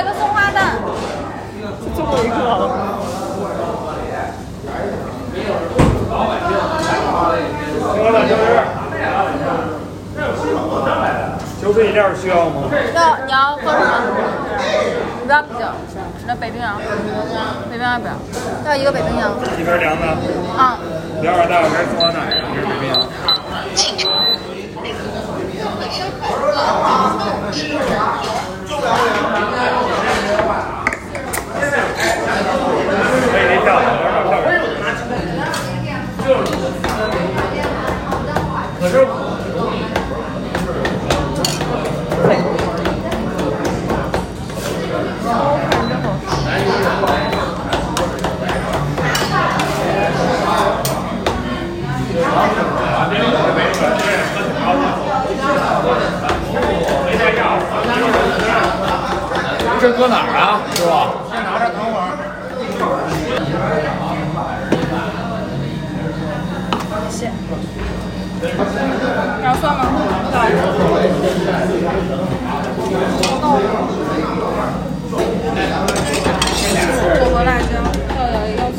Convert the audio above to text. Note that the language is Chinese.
一个松花蛋，最后一个。兄弟，件需要吗？要，你要喝什么？不要啤酒，那北冰洋。北冰洋不要，要一个北冰洋。一边凉的。啊。两碗大碗面，松花蛋，一杯北冰洋。可是这搁哪儿啊，师傅？然后算吗？对嗯椒的嗯好的嗯好的谢醋。和辣椒。一个醋